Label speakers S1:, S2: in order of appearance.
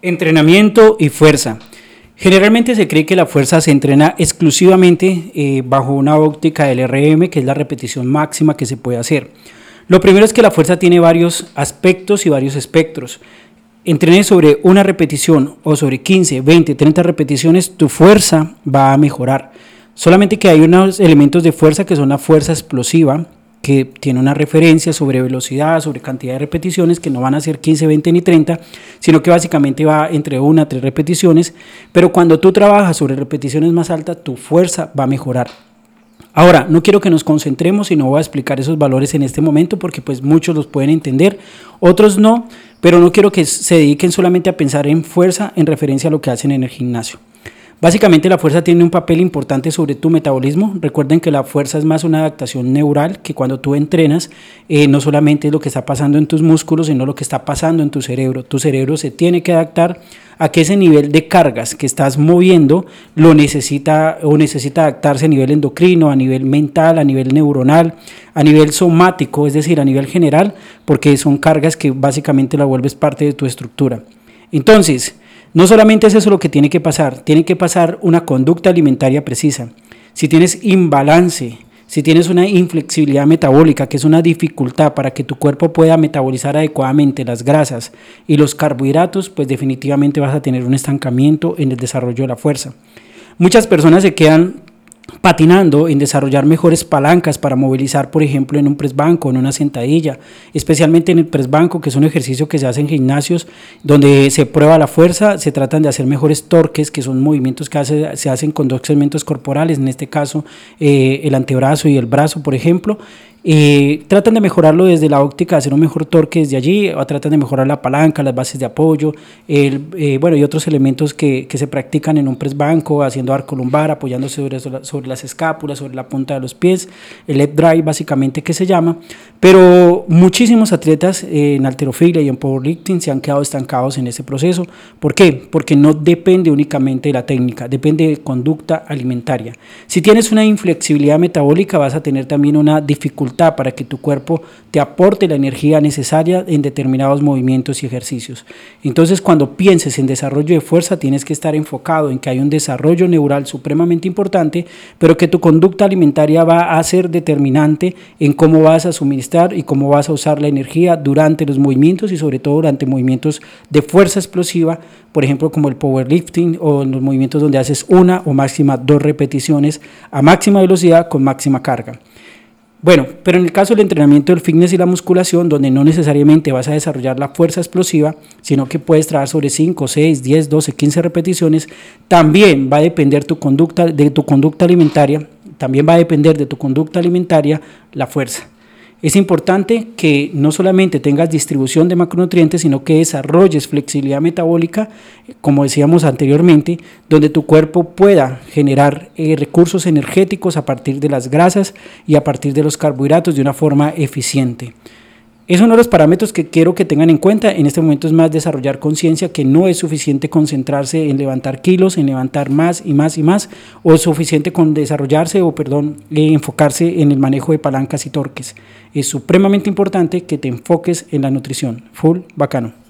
S1: Entrenamiento y fuerza. Generalmente se cree que la fuerza se entrena exclusivamente eh, bajo una óptica del RM, que es la repetición máxima que se puede hacer. Lo primero es que la fuerza tiene varios aspectos y varios espectros. Entrenes sobre una repetición o sobre 15, 20, 30 repeticiones, tu fuerza va a mejorar. Solamente que hay unos elementos de fuerza que son la fuerza explosiva, que tiene una referencia sobre velocidad, sobre cantidad de repeticiones, que no van a ser 15, 20 ni 30, sino que básicamente va entre una a tres repeticiones, pero cuando tú trabajas sobre repeticiones más altas, tu fuerza va a mejorar. Ahora, no quiero que nos concentremos y no voy a explicar esos valores en este momento porque pues muchos los pueden entender, otros no, pero no quiero que se dediquen solamente a pensar en fuerza en referencia a lo que hacen en el gimnasio. Básicamente la fuerza tiene un papel importante sobre tu metabolismo. Recuerden que la fuerza es más una adaptación neural, que cuando tú entrenas eh, no solamente es lo que está pasando en tus músculos, sino lo que está pasando en tu cerebro. Tu cerebro se tiene que adaptar a que ese nivel de cargas que estás moviendo lo necesita o necesita adaptarse a nivel endocrino, a nivel mental, a nivel neuronal, a nivel somático, es decir, a nivel general, porque son cargas que básicamente la vuelves parte de tu estructura. Entonces, no solamente es eso lo que tiene que pasar, tiene que pasar una conducta alimentaria precisa. Si tienes imbalance, si tienes una inflexibilidad metabólica, que es una dificultad para que tu cuerpo pueda metabolizar adecuadamente las grasas y los carbohidratos, pues definitivamente vas a tener un estancamiento en el desarrollo de la fuerza. Muchas personas se quedan patinando en desarrollar mejores palancas para movilizar, por ejemplo, en un press banco, en una sentadilla, especialmente en el press banco, que es un ejercicio que se hace en gimnasios donde se prueba la fuerza, se tratan de hacer mejores torques, que son movimientos que se hacen con dos segmentos corporales, en este caso eh, el antebrazo y el brazo, por ejemplo, eh, tratan de mejorarlo desde la óptica, hacer un mejor torque desde allí, o tratan de mejorar la palanca, las bases de apoyo, el, eh, bueno, y otros elementos que, que, se practican en un press banco, haciendo arco lumbar, apoyándose sobre, sobre las escápulas, sobre la punta de los pies, el leg drive básicamente que se llama, pero muchísimos atletas en alterofilia y en powerlifting se han quedado estancados en ese proceso. ¿Por qué? Porque no depende únicamente de la técnica, depende de conducta alimentaria. Si tienes una inflexibilidad metabólica, vas a tener también una dificultad para que tu cuerpo te aporte la energía necesaria en determinados movimientos y ejercicios. Entonces, cuando pienses en desarrollo de fuerza, tienes que estar enfocado en que hay un desarrollo neural supremamente importante, pero que tu conducta alimentaria va a ser determinante en cómo vas a suministrar y cómo vas a usar la energía durante los movimientos y sobre todo durante movimientos de fuerza explosiva, por ejemplo, como el powerlifting o los movimientos donde haces una o máxima dos repeticiones a máxima velocidad con máxima carga. Bueno, pero en el caso del entrenamiento del fitness y la musculación, donde no necesariamente vas a desarrollar la fuerza explosiva, sino que puedes trabajar sobre 5, 6, 10, 12, 15 repeticiones, también va a depender tu conducta, de tu conducta alimentaria, también va a depender de tu conducta alimentaria la fuerza. Es importante que no solamente tengas distribución de macronutrientes, sino que desarrolles flexibilidad metabólica, como decíamos anteriormente, donde tu cuerpo pueda generar eh, recursos energéticos a partir de las grasas y a partir de los carbohidratos de una forma eficiente. Es uno de los parámetros que quiero que tengan en cuenta. En este momento es más desarrollar conciencia que no es suficiente concentrarse en levantar kilos, en levantar más y más y más, o es suficiente con desarrollarse o, perdón, eh, enfocarse en el manejo de palancas y torques. Es supremamente importante que te enfoques en la nutrición. Full bacano.